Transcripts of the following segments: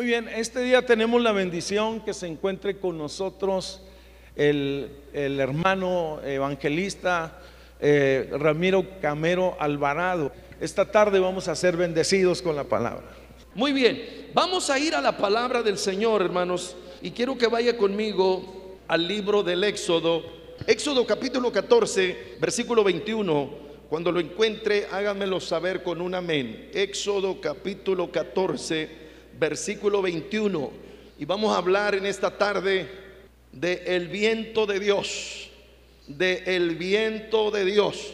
Muy bien, este día tenemos la bendición que se encuentre con nosotros el, hermano evangelista eh, Ramiro Camero Alvarado. Esta tarde vamos a ser bendecidos con la palabra. Muy bien, vamos a ir a la palabra del Señor, hermanos, y quiero que vaya conmigo al libro del Éxodo, Éxodo capítulo 14, versículo 21. Cuando lo encuentre, háganmelo saber con un amén. Éxodo capítulo 14 versículo 21. Y vamos a hablar en esta tarde de el viento de Dios, de el viento de Dios.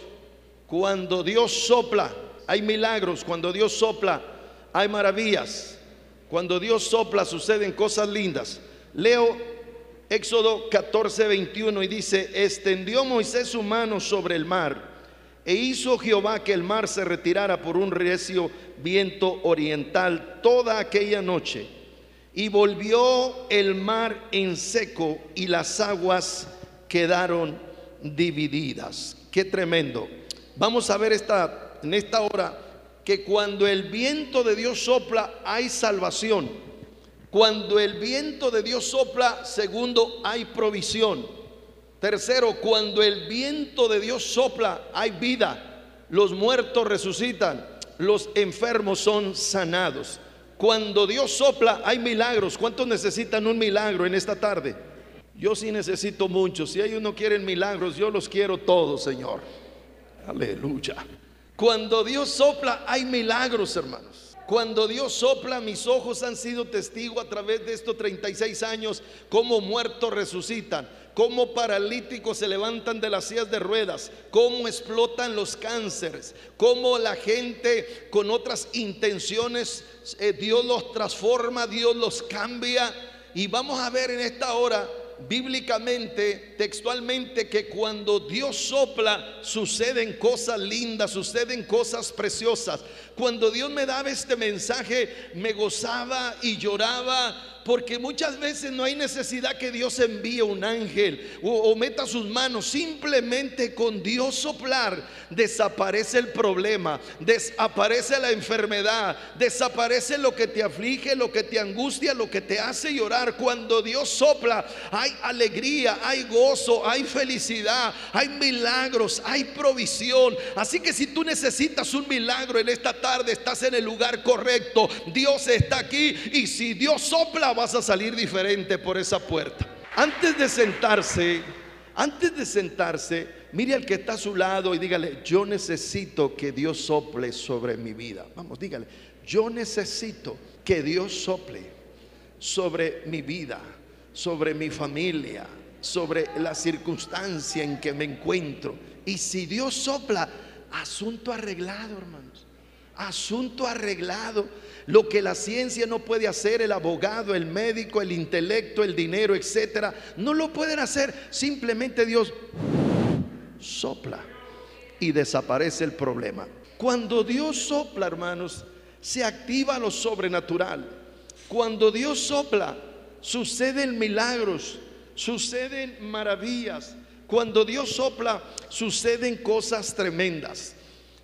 Cuando Dios sopla, hay milagros, cuando Dios sopla, hay maravillas. Cuando Dios sopla suceden cosas lindas. Leo Éxodo 14, 21 y dice, extendió Moisés su mano sobre el mar e hizo Jehová que el mar se retirara por un recio viento oriental toda aquella noche. Y volvió el mar en seco y las aguas quedaron divididas. Qué tremendo. Vamos a ver esta, en esta hora que cuando el viento de Dios sopla hay salvación. Cuando el viento de Dios sopla, segundo, hay provisión. Tercero, cuando el viento de Dios sopla, hay vida. Los muertos resucitan, los enfermos son sanados. Cuando Dios sopla, hay milagros. ¿Cuántos necesitan un milagro en esta tarde? Yo sí necesito muchos. Si ellos no quieren milagros, yo los quiero todos, Señor. Aleluya. Cuando Dios sopla, hay milagros, hermanos. Cuando Dios sopla, mis ojos han sido testigo a través de estos 36 años, cómo muertos resucitan, cómo paralíticos se levantan de las sillas de ruedas, cómo explotan los cánceres, cómo la gente con otras intenciones, eh, Dios los transforma, Dios los cambia. Y vamos a ver en esta hora bíblicamente, textualmente, que cuando Dios sopla suceden cosas lindas, suceden cosas preciosas. Cuando Dios me daba este mensaje, me gozaba y lloraba porque muchas veces no hay necesidad que Dios envíe un ángel o, meta sus manos. Simplemente con Dios soplar desaparece el problema, desaparece la enfermedad, desaparece lo que te aflige, lo que te angustia, lo que te hace llorar. Cuando Dios sopla hay alegría, hay gozo, hay felicidad, hay milagros, hay provisión. Así que si tú necesitas un milagro en esta tarde, estás en el lugar correcto. Dios está aquí y si Dios sopla, vas a salir diferente por esa puerta. Antes de sentarse, antes de sentarse, mire al que está a su lado y dígale, yo necesito que Dios sople sobre mi vida. Vamos, dígale, yo necesito que Dios sople sobre mi vida, sobre mi familia, sobre la circunstancia en que me encuentro. Y si Dios sopla, asunto arreglado, hermanos. Asunto arreglado. Lo que la ciencia no puede hacer, el abogado, el médico, el intelecto, el dinero, etcétera, no lo pueden hacer. Simplemente Dios sopla y desaparece el problema. Cuando Dios sopla, hermanos, se activa lo sobrenatural. Cuando Dios sopla, suceden milagros, suceden maravillas. Cuando Dios sopla, suceden cosas tremendas.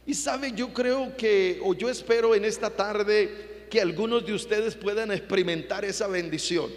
Y sabe, yo creo que, o yo espero en esta tarde que algunos de ustedes puedan experimentar esa bendición.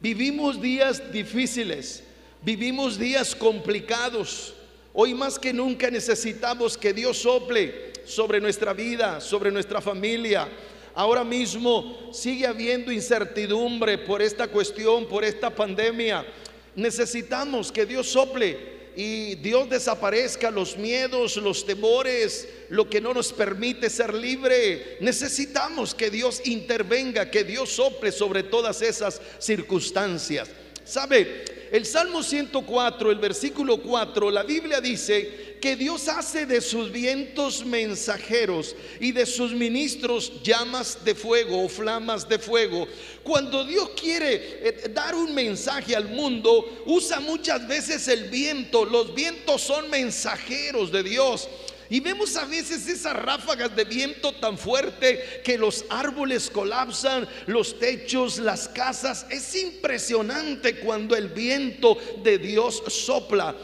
Vivimos días difíciles, vivimos días complicados. Hoy más que nunca necesitamos que Dios sople sobre nuestra vida, sobre nuestra familia. Ahora mismo sigue habiendo incertidumbre por esta cuestión, por esta pandemia. Necesitamos que Dios sople y Dios desaparezca los miedos, los temores, lo que no nos permite ser libre. Necesitamos que Dios intervenga, que Dios sople sobre todas esas circunstancias. ¿Sabe? El Salmo 104, el versículo 4, la Biblia dice que Dios hace de sus vientos mensajeros y de sus ministros llamas de fuego o flamas de fuego. Cuando Dios quiere eh, dar un mensaje al mundo, usa muchas veces el viento. Los vientos son mensajeros de Dios. Y vemos a veces esas ráfagas de viento tan fuerte que los árboles colapsan, los techos, las casas. Es impresionante cuando el viento de Dios sopla.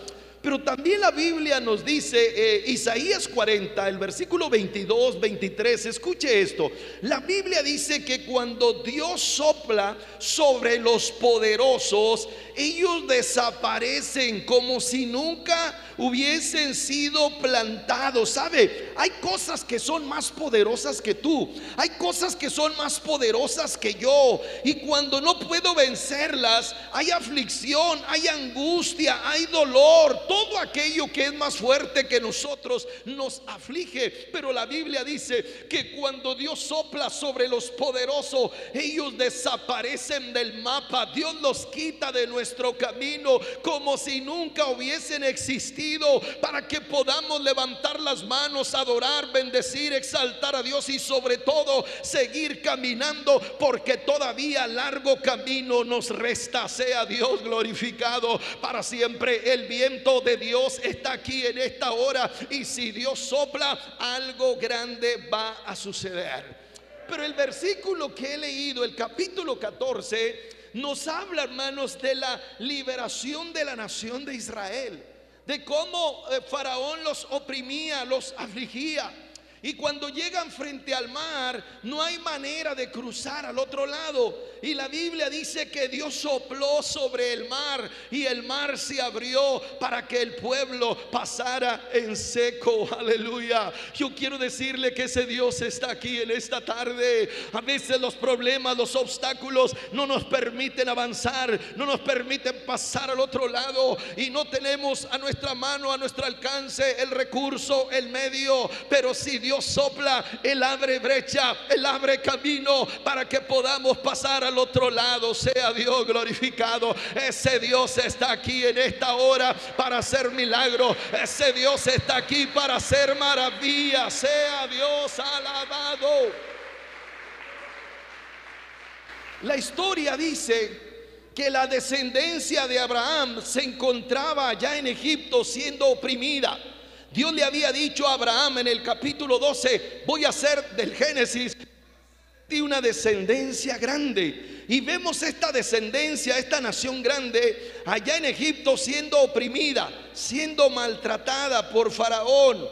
Pero también la Biblia nos dice, eh, Isaías 40, el versículo 22, 23, escuche esto. La Biblia dice que cuando Dios sopla sobre los poderosos, ellos desaparecen como si nunca hubiesen sido plantados. ¿Sabe? Hay cosas que son más poderosas que tú. Hay cosas que son más poderosas que yo. Y cuando no puedo vencerlas, hay aflicción, hay angustia, hay dolor. Todo aquello que es más fuerte que nosotros nos aflige. Pero la Biblia dice que cuando Dios sopla sobre los poderosos, ellos desaparecen del mapa. Dios los quita de nuestro camino como si nunca hubiesen existido para que podamos levantar las manos, adorar, bendecir, exaltar a Dios y sobre todo seguir caminando porque todavía largo camino nos resta. Sea Dios glorificado para siempre. El viento de Dios está aquí en esta hora y si Dios sopla, algo grande va a suceder. Pero el versículo que he leído, el capítulo 14, nos habla, hermanos, de la liberación de la nación de Israel de cómo eh, Faraón los oprimía, los afligía. Y cuando llegan frente al mar, no hay manera de cruzar al otro lado. Y la Biblia dice que Dios sopló sobre el mar y el mar se abrió para que el pueblo pasara en seco. Aleluya. Yo quiero decirle que ese Dios está aquí en esta tarde. A veces los problemas, los obstáculos no nos permiten avanzar, no nos permiten pasar al otro lado y no tenemos a nuestra mano, a nuestro alcance el recurso, el medio. Pero si Dios Dios sopla, Él abre brecha, Él abre camino para que podamos pasar al otro lado. Sea Dios glorificado. Ese Dios está aquí en esta hora para hacer milagro. Ese Dios está aquí para hacer maravilla. Sea Dios alabado. La historia dice que la descendencia de Abraham se encontraba allá en Egipto siendo oprimida. Dios le había dicho a Abraham en el capítulo 12, voy a hacer del Génesis de una descendencia grande. Y vemos esta descendencia, esta nación grande, allá en Egipto siendo oprimida, siendo maltratada por Faraón.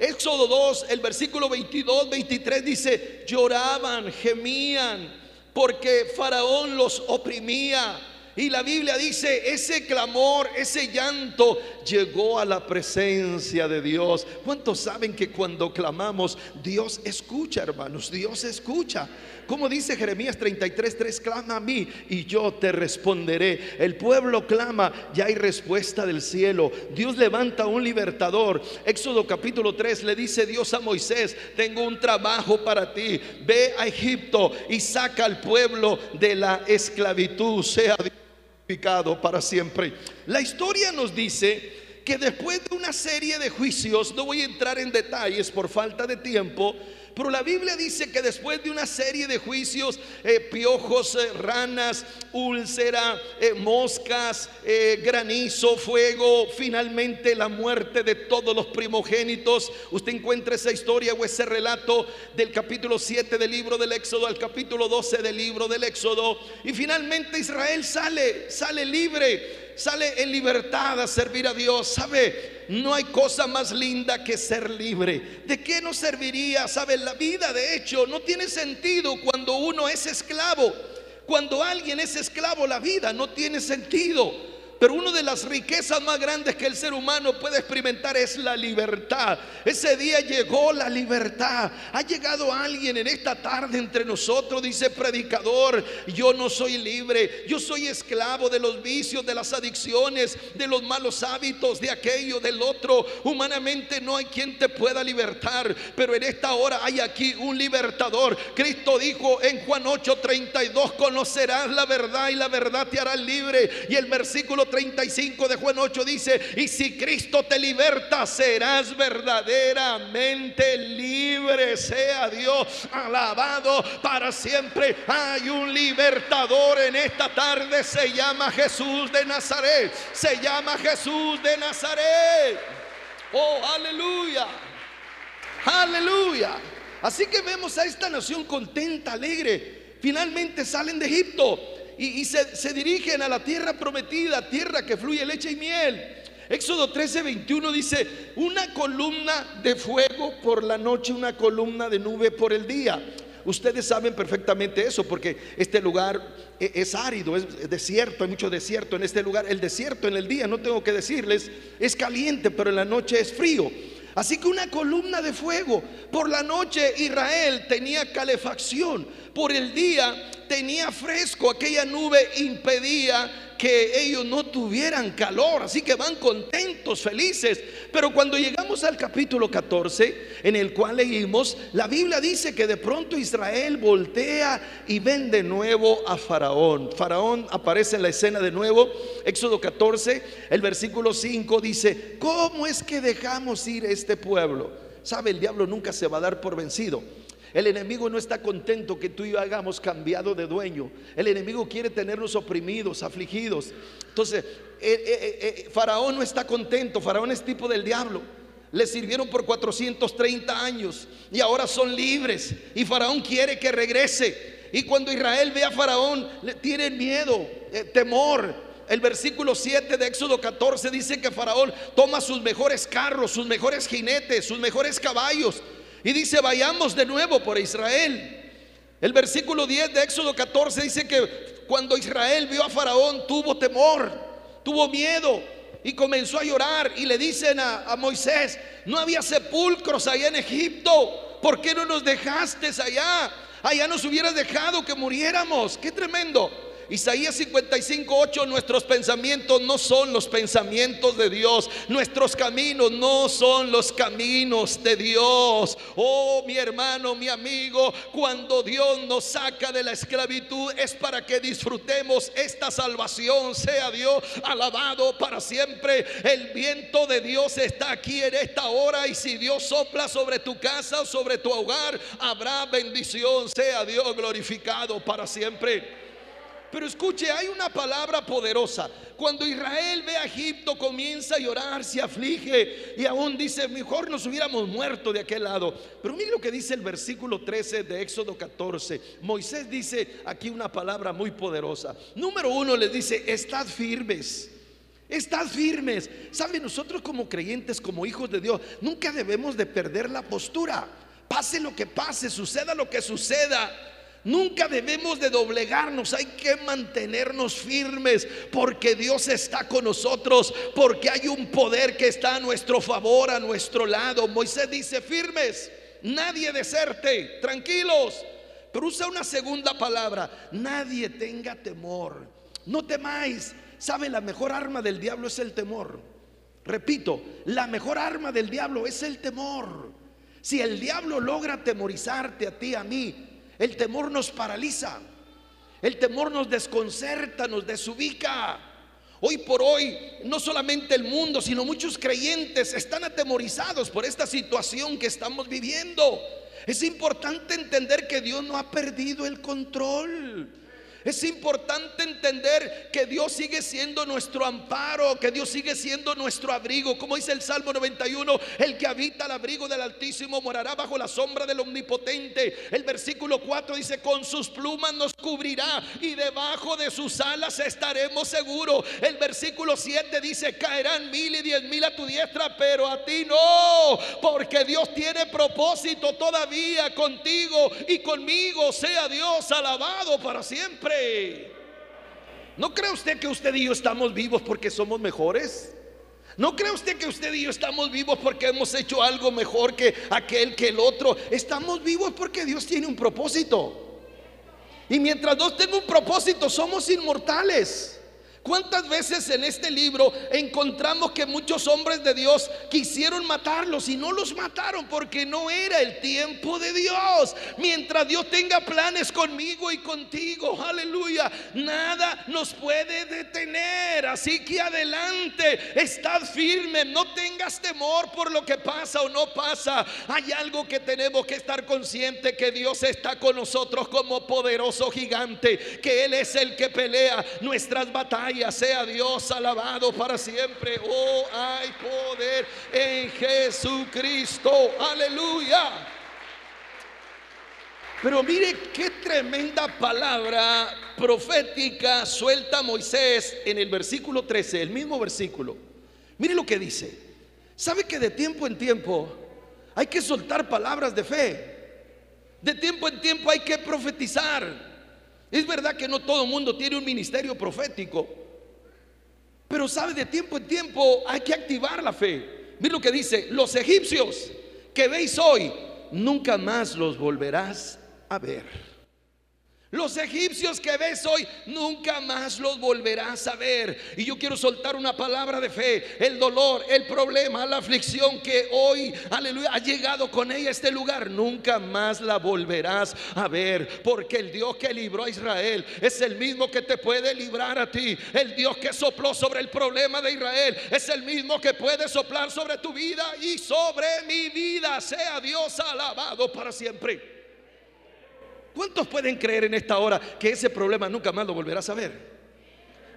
Éxodo 2, el versículo 22, 23 dice, lloraban, gemían, porque Faraón los oprimía y la Biblia dice, ese clamor, ese llanto llegó a la presencia de Dios. ¿Cuántos saben que cuando clamamos, Dios escucha, hermanos? Dios escucha. Como dice Jeremías 33, 3, clama a mí y yo te responderé. El pueblo clama, ya hay respuesta del cielo. Dios levanta un libertador. Éxodo capítulo 3 le dice Dios a Moisés, tengo un trabajo para ti. Ve a Egipto y saca al pueblo de la esclavitud. Sea Dios para siempre. La historia nos dice que después de una serie de juicios, no voy a entrar en detalles por falta de tiempo, pero la Biblia dice que después de una serie de juicios, eh, piojos, eh, ranas, úlcera, eh, moscas, granizo, fuego, finalmente la muerte de todos los primogénitos, usted encuentra esa historia o ese relato del capítulo 7 del libro del Éxodo al capítulo 12 del libro del Éxodo. Y finalmente Israel sale, sale libre sale en libertad a servir a Dios. ¿Sabe? No hay cosa más linda que ser libre. ¿De qué nos serviría? ¿Sabe? La vida de hecho no tiene sentido cuando uno es esclavo. Cuando alguien es esclavo, la vida no tiene sentido. Pero una de las riquezas más grandes que el ser humano puede experimentar es la libertad. Ese día llegó la libertad. Ha llegado alguien en esta tarde entre nosotros, dice predicador, yo no soy libre, yo soy esclavo de los vicios, de las adicciones, de los malos hábitos, de aquello, del otro. Humanamente no hay quien te pueda libertar, pero en esta hora hay aquí un libertador. Cristo dijo en Juan 8:32, conocerás la verdad y la verdad te hará libre. Y el versículo 35 de Juan 8 dice, y si Cristo te liberta, serás verdaderamente libre. Sea Dios alabado para siempre. Hay un libertador en esta tarde, se llama Jesús de Nazaret. Se llama Jesús de Nazaret. Oh, aleluya. Aleluya. Así que vemos a esta nación contenta, alegre. Finalmente salen de Egipto y, se, dirigen a la tierra prometida, tierra que fluye leche y miel. Éxodo 13, 21 dice, una columna de fuego por la noche, una columna de nube por el día. Ustedes saben perfectamente eso porque este lugar e, es árido, es desierto, hay mucho desierto en este lugar. El desierto en el día, no tengo que decirles, es caliente, pero en la noche es frío. Así que una columna de fuego. Por la noche Israel tenía calefacción. Por el día tenía fresco. Aquella nube impedía que ellos no tuvieran calor, así que van contentos, felices. Pero cuando llegamos al capítulo 14, en el cual leímos, la Biblia dice que de pronto Israel voltea y ven de nuevo a Faraón. Faraón aparece en la escena de nuevo, Éxodo 14, el versículo 5 dice, ¿cómo es que dejamos ir este pueblo? Sabe, el diablo nunca se va a dar por vencido. El enemigo no está contento que tú y yo hagamos cambiado de dueño. El enemigo quiere tenernos oprimidos, afligidos. Entonces, eh, eh, eh, Faraón no está contento. Faraón es tipo del diablo. Le sirvieron por 430 años y ahora son libres. Y Faraón quiere que regrese. Y cuando Israel ve a Faraón, le tiene miedo, temor. El versículo 7 de Éxodo 14 dice que Faraón toma sus mejores carros, sus mejores jinetes, sus mejores caballos y dice, vayamos de nuevo por Israel. El versículo 10 de Éxodo 14 dice que cuando Israel vio a Faraón tuvo temor, tuvo miedo y comenzó a llorar. Y le dicen a, a Moisés, no había sepulcros allá en Egipto, ¿por qué no nos dejaste allá? Allá nos hubieras dejado que muriéramos. Qué tremendo. Isaías 55, 8, nuestros pensamientos no son los pensamientos de Dios, nuestros caminos no son los caminos de Dios. Oh, mi hermano, mi amigo, cuando Dios nos saca de la esclavitud es para que disfrutemos esta salvación, sea Dios alabado para siempre. El viento de Dios está aquí en esta hora y si Dios sopla sobre tu casa sobre tu hogar, habrá bendición, sea Dios glorificado para siempre. Pero escuche, hay una palabra poderosa. Cuando Israel ve a Egipto, comienza a llorar, se aflige y aún dice, mejor nos hubiéramos muerto de aquel lado. Pero mire lo que dice el versículo 13 de Éxodo 14. Moisés dice aquí una palabra muy poderosa. Número uno le dice, estad firmes. Estad firmes. Sabe, nosotros como creyentes, como hijos de Dios, nunca debemos de perder la postura. Pase lo que pase, suceda lo que suceda. Nunca debemos de doblegarnos, hay que mantenernos firmes porque Dios está con nosotros, porque hay un poder que está a nuestro favor, a nuestro lado. Moisés dice, firmes, nadie deserte, tranquilos. Pero usa una segunda palabra, nadie tenga temor, no temáis. ¿Sabe? La mejor arma del diablo es el temor. Repito, la mejor arma del diablo es el temor. Si el diablo logra temorizarte a ti, a mí, el temor nos paraliza. El temor nos desconcerta, nos desubica. Hoy por hoy, no solamente el mundo, sino muchos creyentes están atemorizados por esta situación que estamos viviendo. Es importante entender que Dios no ha perdido el control. Es importante entender que Dios sigue siendo nuestro amparo, que Dios sigue siendo nuestro abrigo. Como dice el Salmo 91, el que habita al abrigo del Altísimo morará bajo la sombra del Omnipotente. El versículo 4 dice, con sus plumas nos cubrirá y debajo de sus alas estaremos seguros. El versículo 7 dice, caerán mil y diez mil a tu diestra, pero a ti no, porque Dios tiene propósito todavía contigo y conmigo. Sea Dios alabado para siempre. ¿No cree usted que usted y yo estamos vivos porque somos mejores? ¿No cree usted que usted y yo estamos vivos porque hemos hecho algo mejor que aquel que el otro? Estamos vivos porque Dios tiene un propósito. Y mientras Dios tenga un propósito, somos inmortales. ¿Cuántas veces en este libro encontramos que muchos hombres de Dios quisieron matarlos y no los mataron porque no era el tiempo de Dios? Mientras Dios tenga planes conmigo y contigo, aleluya, nada nos puede detener. Así que adelante, estad firme, no tengas temor por lo que pasa o no pasa. Hay algo que tenemos que estar consciente que Dios está con nosotros como poderoso gigante, que Él es el que pelea nuestras batallas sea Dios alabado para siempre. Oh, hay poder en Jesucristo. Aleluya. Pero mire qué tremenda palabra profética suelta Moisés en el versículo 13, el mismo versículo. Mire lo que dice. ¿Sabe que de tiempo en tiempo hay que soltar palabras de fe? De tiempo en tiempo hay que profetizar. Es verdad que no todo el mundo tiene un ministerio profético, pero sabe, de tiempo en tiempo hay que activar la fe. Mira lo que dice, los egipcios que veis hoy, nunca más los volverás a ver. Los egipcios que ves hoy nunca más los volverás a ver. Y yo quiero soltar una palabra de fe. El dolor, el problema, la aflicción que hoy, aleluya, ha llegado con ella a este lugar, nunca más la volverás a ver. Porque el Dios que libró a Israel es el mismo que te puede librar a ti. El Dios que sopló sobre el problema de Israel es el mismo que puede soplar sobre tu vida y sobre mi vida. Sea Dios alabado para siempre. ¿Cuántos pueden creer en esta hora que ese problema nunca más lo volverás a ver?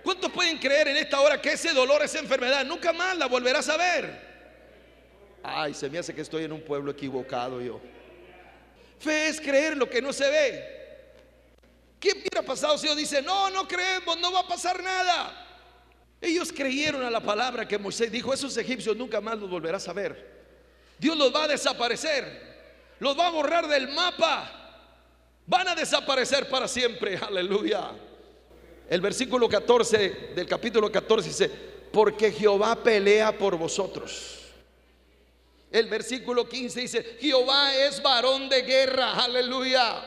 ¿Cuántos pueden creer en esta hora que ese dolor, esa enfermedad nunca más la volverás a ver? Ay, se me hace que estoy en un pueblo equivocado yo. Fe es creer lo que no se ve. ¿Qué hubiera pasado si Dios dice, no, no creemos, no va a pasar nada? Ellos creyeron a la palabra que Moisés dijo, esos egipcios nunca más los volverás a ver. Dios los va a desaparecer, los va a borrar del mapa van a desaparecer para siempre. Aleluya. El versículo 14 del capítulo 14 dice, porque Jehová pelea por vosotros. El versículo 15 dice, Jehová es varón de guerra. Aleluya.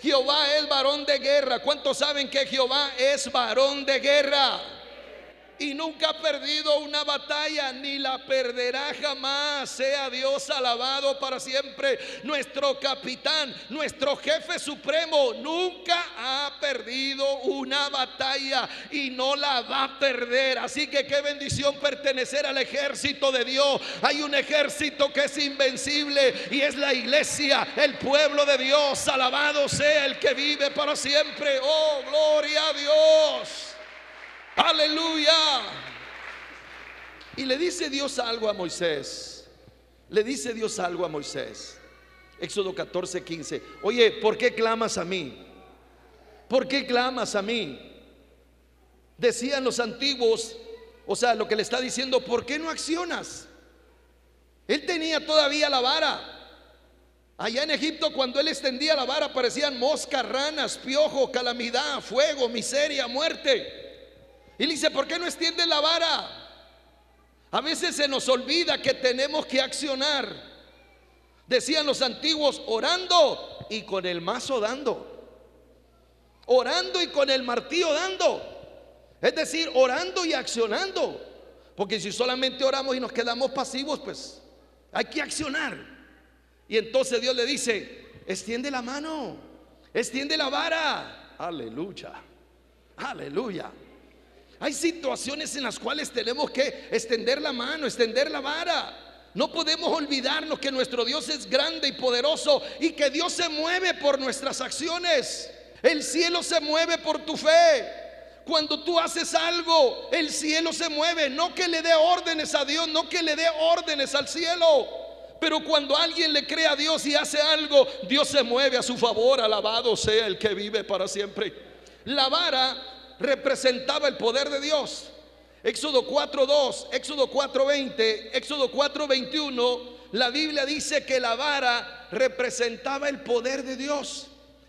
Jehová es varón de guerra. ¿Cuántos saben que Jehová es varón de guerra? Y nunca ha perdido una batalla, ni la perderá jamás. Sea Dios alabado para siempre. Nuestro capitán, nuestro jefe supremo, nunca ha perdido una batalla y no la va a perder. Así que qué bendición pertenecer al ejército de Dios. Hay un ejército que es invencible y es la iglesia, el pueblo de Dios. Alabado sea el que vive para siempre. Oh, gloria a Dios. Aleluya. Y le dice Dios algo a Moisés. Le dice Dios algo a Moisés. Éxodo 14, 15. Oye, ¿por qué clamas a mí? ¿Por qué clamas a mí? Decían los antiguos, o sea, lo que le está diciendo, ¿por qué no accionas? Él tenía todavía la vara. Allá en Egipto, cuando él extendía la vara, aparecían moscas, ranas, piojo, calamidad, fuego, miseria, muerte. Y le dice, ¿por qué no extiende la vara? A veces se nos olvida que tenemos que accionar. Decían los antiguos, orando y con el mazo dando. Orando y con el martillo dando. Es decir, orando y accionando. Porque si solamente oramos y nos quedamos pasivos, pues hay que accionar. Y entonces Dios le dice, extiende la mano, extiende la vara. Aleluya, aleluya. Hay situaciones en las cuales tenemos que extender la mano, extender la vara. No podemos olvidarnos que nuestro Dios es grande y poderoso y que Dios se mueve por nuestras acciones. El cielo se mueve por tu fe. Cuando tú haces algo, el cielo se mueve. No que le dé órdenes a Dios, no que le dé órdenes al cielo. Pero cuando alguien le cree a Dios y hace algo, Dios se mueve a su favor. Alabado sea el que vive para siempre. La vara representaba el poder de Dios. Éxodo 4.2, Éxodo 4.20, Éxodo 4.21, la Biblia dice que la vara representaba el poder de Dios,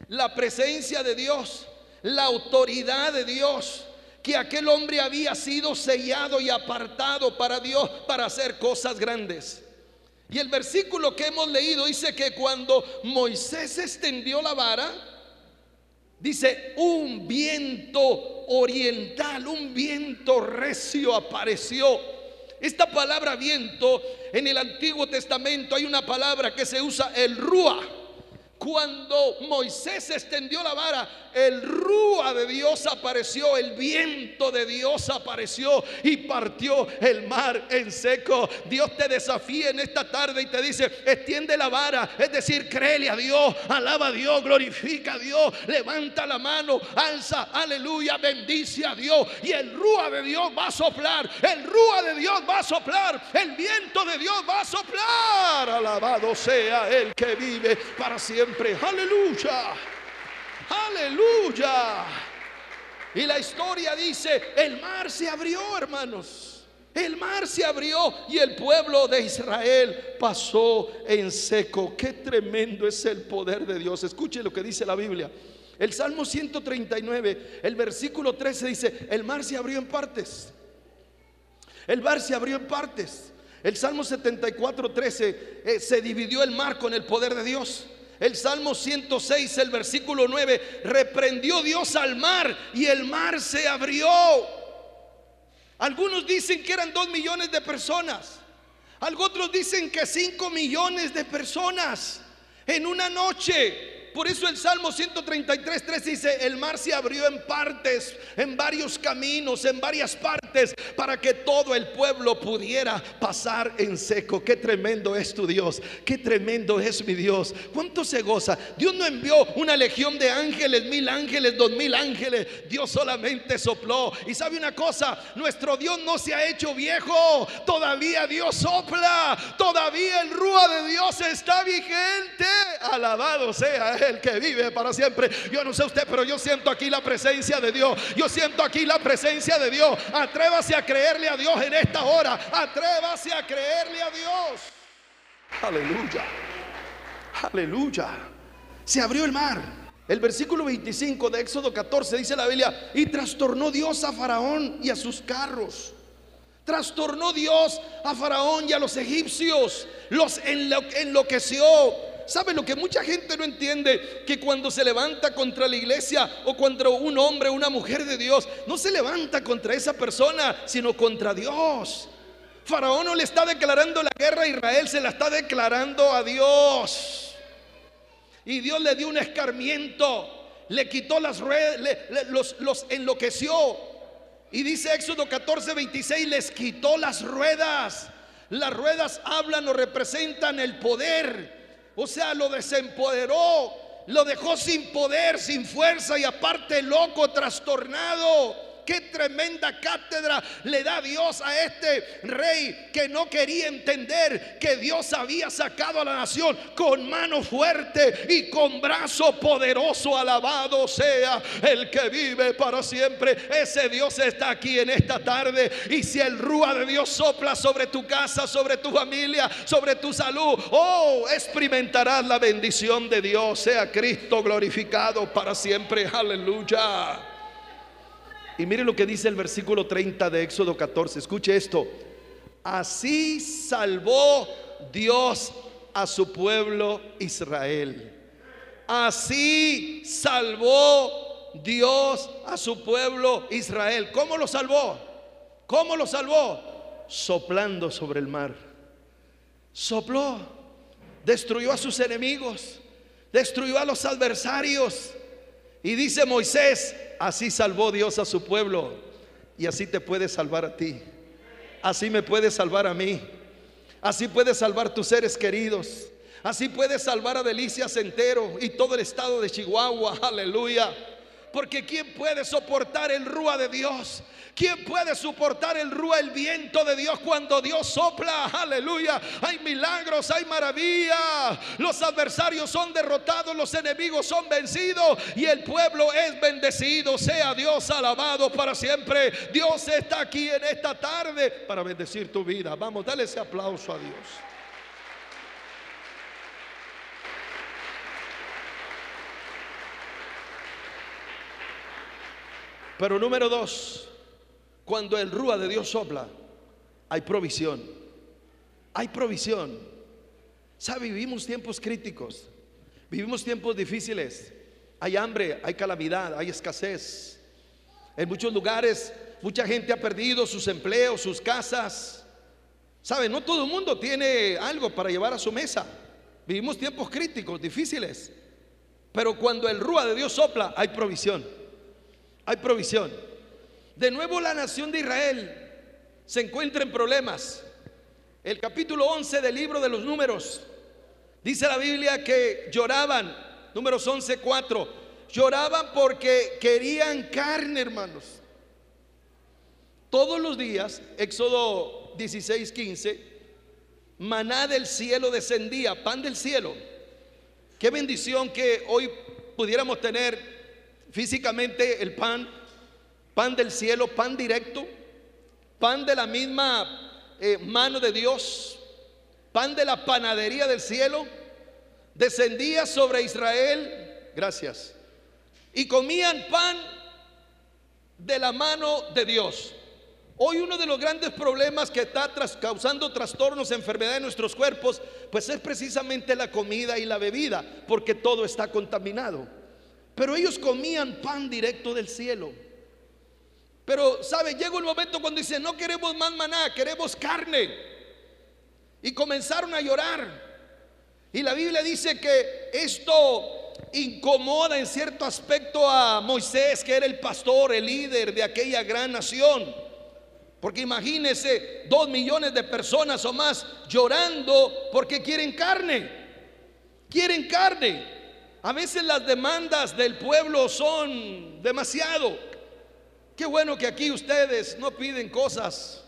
la presencia de Dios, la autoridad de Dios, que aquel hombre había sido sellado y apartado para Dios para hacer cosas grandes. Y el versículo que hemos leído dice que cuando Moisés extendió la vara, Dice, un viento oriental, un viento recio apareció. Esta palabra viento en el Antiguo Testamento hay una palabra que se usa el rúa. Cuando Moisés extendió la vara, el rúa de Dios apareció, el viento de Dios apareció y partió el mar en seco. Dios te desafía en esta tarde y te dice, extiende la vara, es decir, créele a Dios, alaba a Dios, glorifica a Dios, levanta la mano, alza, aleluya, bendice a Dios y el rúa de Dios va a soplar, el rúa de Dios va a soplar, el viento de Dios va a soplar. Alabado sea el que vive para siempre. Aleluya. Aleluya. Y la historia dice, el mar se abrió, hermanos. El mar se abrió y el pueblo de Israel pasó en seco. Qué tremendo es el poder de Dios. Escuche lo que dice la Biblia. El Salmo 139, el versículo 13 dice, el mar se abrió en partes. El mar se abrió en partes. El Salmo 74, 13, eh, se dividió el mar con el poder de Dios. El Salmo 106, el versículo 9, reprendió Dios al mar y el mar se abrió. Algunos dicen que eran dos millones de personas. Algunos dicen que cinco millones de personas en una noche. Por eso el Salmo 133, 3 dice, el mar se abrió en partes, en varios caminos, en varias partes, para que todo el pueblo pudiera pasar en seco. Qué tremendo es tu Dios, qué tremendo es mi Dios. ¿Cuánto se goza? Dios no envió una legión de ángeles, mil ángeles, dos mil ángeles. Dios solamente sopló. Y sabe una cosa, nuestro Dios no se ha hecho viejo. Todavía Dios sopla. Todavía el rúa de Dios está vigente. Alabado sea el que vive para siempre. Yo no sé usted, pero yo siento aquí la presencia de Dios. Yo siento aquí la presencia de Dios. Atrévase a creerle a Dios en esta hora. Atrévase a creerle a Dios. Aleluya. Aleluya. Se abrió el mar. El versículo 25 de Éxodo 14 dice la Biblia, y trastornó Dios a Faraón y a sus carros. Trastornó Dios a Faraón y a los egipcios. Los enloqueció ¿Sabe lo que mucha gente no entiende? Que cuando se levanta contra la iglesia o contra un hombre o una mujer de Dios, no se levanta contra esa persona, sino contra Dios. Faraón no le está declarando la guerra a Israel, se la está declarando a Dios. Y Dios le dio un escarmiento, le quitó las ruedas, los, los enloqueció. Y dice Éxodo 14, 26, les quitó las ruedas. Las ruedas hablan o representan el poder o sea, lo desempoderó, lo dejó sin poder, sin fuerza y aparte loco, trastornado. Qué tremenda cátedra le da Dios a este rey que no quería entender que Dios había sacado a la nación con mano fuerte y con brazo poderoso. Alabado sea el que vive para siempre. Ese Dios está aquí en esta tarde. Y si el rúa de Dios sopla sobre tu casa, sobre tu familia, sobre tu salud, oh, experimentarás la bendición de Dios. Sea Cristo glorificado para siempre. Aleluya. Y mire lo que dice el versículo 30 de Éxodo 14. Escuche esto. Así salvó Dios a su pueblo Israel. Así salvó Dios a su pueblo Israel. ¿Cómo lo salvó? ¿Cómo lo salvó? Soplando sobre el mar. Sopló. Destruyó a sus enemigos. Destruyó a los adversarios. Y dice Moisés, Así salvó Dios a su pueblo y así te puede salvar a ti. Así me puede salvar a mí. Así puede salvar tus seres queridos. Así puede salvar a Delicias entero y todo el estado de Chihuahua. Aleluya. Porque ¿quién puede soportar el rúa de Dios? ¿Quién puede soportar el rúa, el viento de Dios cuando Dios sopla? Aleluya. Hay milagros, hay maravillas. Los adversarios son derrotados, los enemigos son vencidos y el pueblo es bendecido. Sea Dios alabado para siempre. Dios está aquí en esta tarde para bendecir tu vida. Vamos, dale ese aplauso a Dios. Pero número dos, cuando el rúa de Dios sopla, hay provisión. Hay provisión. ¿Sabe? Vivimos tiempos críticos. Vivimos tiempos difíciles. Hay hambre, hay calamidad, hay escasez. En muchos lugares mucha gente ha perdido sus empleos, sus casas. ¿Sabe? No todo el mundo tiene algo para llevar a su mesa. Vivimos tiempos críticos, difíciles. Pero cuando el rúa de Dios sopla, hay provisión. Hay provisión. De nuevo la nación de Israel se encuentra en problemas. El capítulo 11 del libro de los números dice la Biblia que lloraban, números 11, 4, lloraban porque querían carne, hermanos. Todos los días, Éxodo 16, 15, maná del cielo descendía, pan del cielo. Qué bendición que hoy pudiéramos tener físicamente el pan, pan del cielo, pan directo, pan de la misma eh, mano de Dios, pan de la panadería del cielo, descendía sobre Israel, gracias, y comían pan de la mano de Dios. Hoy uno de los grandes problemas que está causando trastornos, enfermedad en nuestros cuerpos, pues es precisamente la comida y la bebida, porque todo está contaminado. Pero ellos comían pan directo del cielo. Pero, ¿sabe? Llega un momento cuando dice, no queremos más maná, queremos carne. Y comenzaron a llorar. Y la Biblia dice que esto incomoda en cierto aspecto a Moisés, que era el pastor, el líder de aquella gran nación. Porque imagínese dos millones de personas o más llorando porque quieren carne. Quieren carne. A veces las demandas del pueblo son demasiado. Qué bueno que aquí ustedes no piden cosas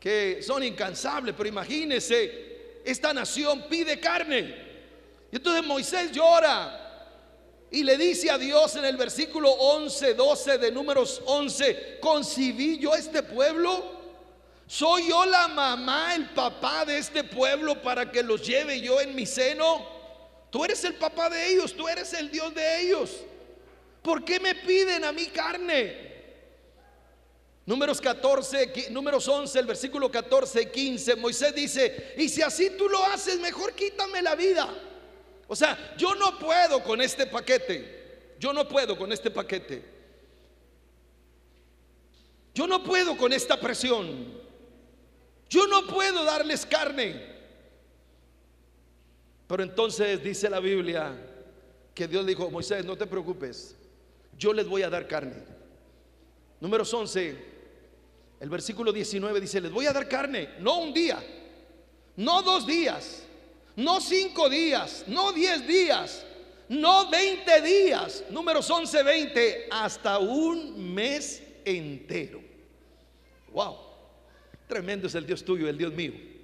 que son incansables, pero imagínese, esta nación pide carne. Y entonces Moisés llora y le dice a Dios en el versículo 11, 12 de números 11, ¿concibí yo este pueblo? ¿Soy yo la mamá, el papá de este pueblo para que los lleve yo en mi seno? Tú eres el papá de ellos, tú eres el Dios de ellos. ¿Por qué me piden a mí carne? Números 14, números 11, el versículo 14 15, Moisés dice, y si así tú lo haces, mejor quítame la vida. O sea, yo no puedo con este paquete. Yo no puedo con este paquete. Yo no puedo con esta presión. Yo no puedo darles carne. Pero entonces dice la Biblia que Dios dijo, Moisés, no te preocupes, yo les voy a dar carne. Números 11, el versículo 19 dice, les voy a dar carne, no un día, no dos días, no cinco días, no diez días, no veinte días, números 11, 20, hasta un mes entero. Wow, tremendo es el Dios tuyo, el Dios mío.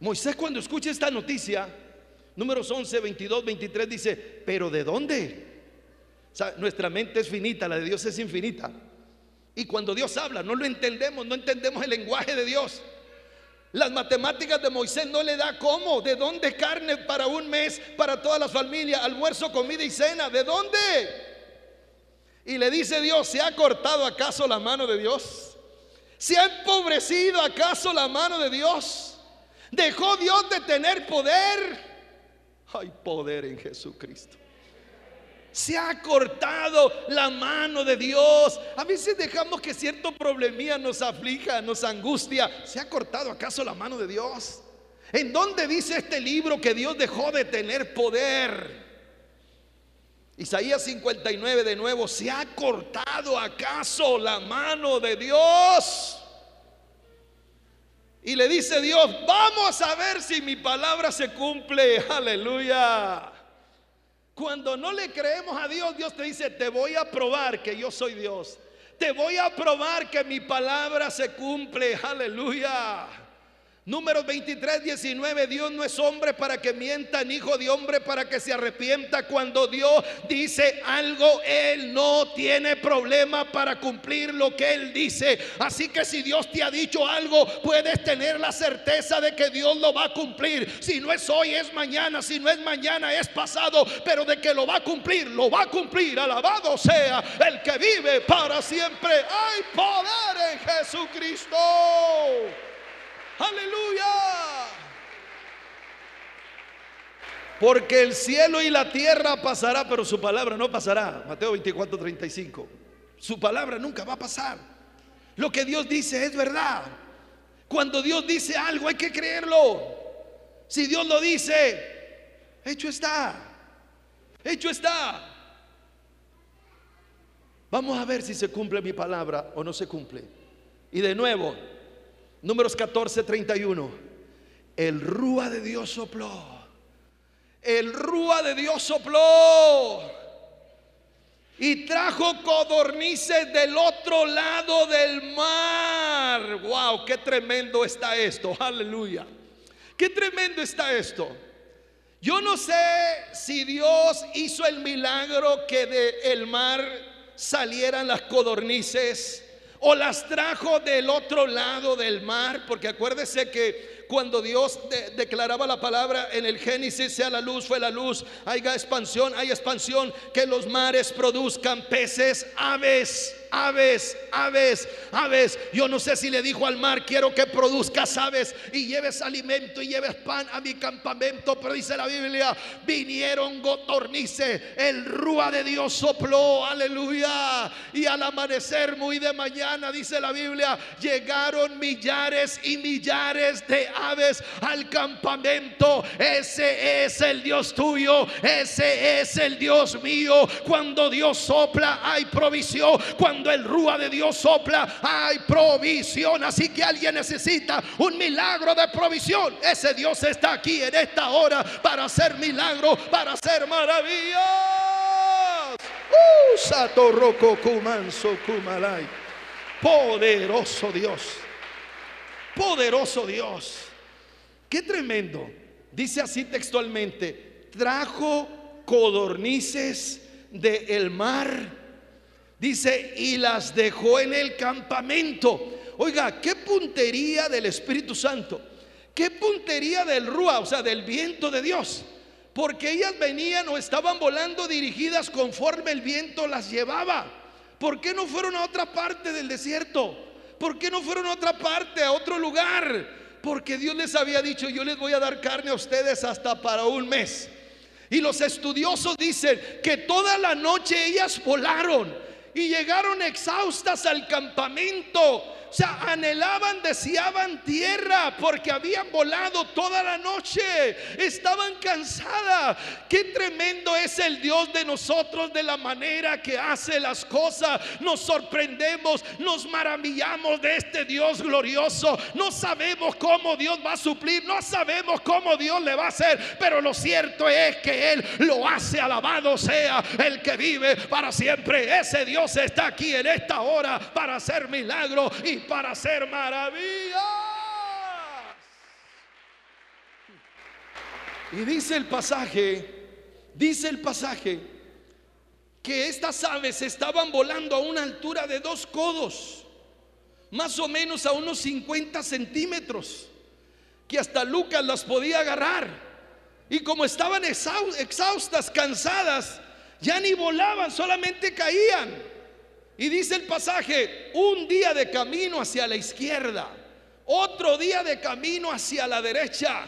Moisés cuando escucha esta noticia, números 11, 22, 23, dice, pero ¿de dónde? nuestra mente es finita, la de Dios es infinita. Y cuando Dios habla, no lo entendemos, no entendemos el lenguaje de Dios. Las matemáticas de Moisés no le da cómo, de dónde carne para un mes, para todas las familias, almuerzo, comida y cena, ¿de dónde? Y le dice Dios, ¿se ha cortado acaso la mano de Dios? ¿Se ha empobrecido acaso la mano de Dios? ¿Dejó Dios de tener poder? Hay poder en Jesucristo. Se ha cortado la mano de Dios. A veces dejamos que cierto problemía nos aflija, nos angustia. ¿Se ha cortado acaso la mano de Dios? ¿En dónde dice este libro que Dios dejó de tener poder? Isaías 59 de nuevo, ¿se ha cortado acaso la mano de Dios? Y le dice Dios, vamos a ver si mi palabra se cumple. Aleluya. Cuando no le creemos a Dios, Dios te dice, te voy a probar que yo soy Dios. Te voy a probar que mi palabra se cumple. Aleluya. Números 23, 19, Dios no es hombre para que mienta, ni hijo de hombre para que se arrepienta. Cuando Dios dice algo, Él no tiene problema para cumplir lo que Él dice. Así que si Dios te ha dicho algo, puedes tener la certeza de que Dios lo va a cumplir. Si no es hoy, es mañana. Si no es mañana, es pasado. Pero de que lo va a cumplir, lo va a cumplir. Alabado sea el que vive para siempre. Hay poder en Jesucristo. Aleluya. Porque el cielo y la tierra pasará, pero su palabra no pasará. Mateo 24, 35. Su palabra nunca va a pasar. Lo que Dios dice es verdad. Cuando Dios dice algo hay que creerlo. Si Dios lo dice, hecho está. Hecho está. Vamos a ver si se cumple mi palabra o no se cumple. Y de nuevo, números 14, 31. El rúa de Dios sopló el rúa de Dios sopló y trajo codornices del otro lado del mar. Wow, qué tremendo está esto. Aleluya. Qué tremendo está esto. Yo no sé si Dios hizo el milagro que del mar salieran las codornices o las trajo del otro lado del mar, porque acuérdese que cuando Dios declaraba la palabra en el Génesis, sea la luz, fue la luz, haya expansión, hay expansión, que los mares produzcan peces, aves aves, aves, aves. Yo no sé si le dijo al mar, quiero que produzcas aves y lleves alimento y lleves pan a mi campamento, pero dice la Biblia, vinieron gotornices, el rúa de Dios sopló, aleluya. Y al amanecer muy de mañana, dice la Biblia, llegaron millares y millares de aves al campamento. Ese es el Dios tuyo, ese es el Dios mío. Cuando Dios sopla hay provisión. Cuando el rúa de Dios sopla, hay provisión. Así que alguien necesita un milagro de provisión. Ese Dios está aquí en esta hora para hacer milagros, para hacer maravillas. Uh, Poderoso Dios. Poderoso Dios. Qué tremendo. Dice así textualmente, trajo codornices del el mar Dice, y las dejó en el campamento. Oiga, qué puntería del Espíritu Santo. Qué puntería del Rúa, o sea, del viento de Dios. Porque ellas venían o estaban volando dirigidas conforme el viento las llevaba. ¿Por qué no fueron a otra parte del desierto? ¿Por qué no fueron a otra parte, a otro lugar? Porque Dios les había dicho, yo les voy a dar carne a ustedes hasta para un mes. Y los estudiosos dicen que toda la noche ellas volaron y llegaron exhaustas al campamento sea, anhelaban, deseaban tierra porque habían volado toda la noche. Estaban cansadas. Qué tremendo es el Dios de nosotros de la manera que hace las cosas. Nos sorprendemos, nos maravillamos de este Dios glorioso. No sabemos cómo Dios va a suplir, no sabemos cómo Dios le va a hacer, pero lo cierto es que Él lo hace. Alabado sea el que vive para siempre. Ese Dios está aquí en esta hora para hacer milagros y para hacer maravillas. Y dice el pasaje, dice el pasaje, que estas aves estaban volando a una altura de dos codos, más o menos a unos 50 centímetros, que hasta Lucas las podía agarrar. Y como estaban exhaustas, cansadas, ya ni volaban, solamente caían. Y dice el pasaje, un día de camino hacia la izquierda, otro día de camino hacia la derecha.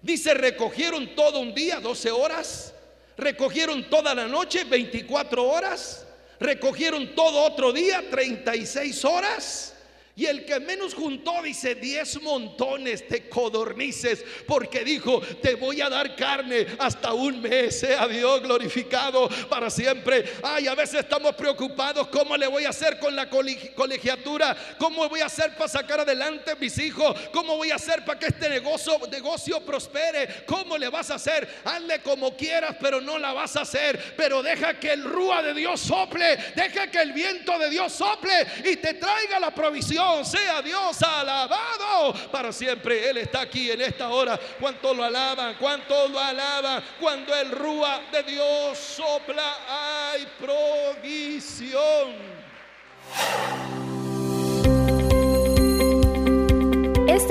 Dice, recogieron todo un día, 12 horas, recogieron toda la noche, 24 horas, recogieron todo otro día, 36 horas. Y el que menos juntó, dice, diez montones de codornices, porque dijo, te voy a dar carne hasta un mes, sea Dios glorificado para siempre. Ay, a veces estamos preocupados, ¿cómo le voy a hacer con la colegiatura? ¿Cómo voy a hacer para sacar adelante mis hijos? ¿Cómo voy a hacer para que este negocio, negocio prospere? ¿Cómo le vas a hacer? Hazle como quieras, pero no la vas a hacer. Pero deja que el rúa de Dios sople, deja que el viento de Dios sople y te traiga la provisión sea Dios alabado para siempre. Él está aquí en esta hora. ¿Cuánto lo alaban? ¿Cuánto lo alaban? Cuando el rúa de Dios sopla, hay provisión.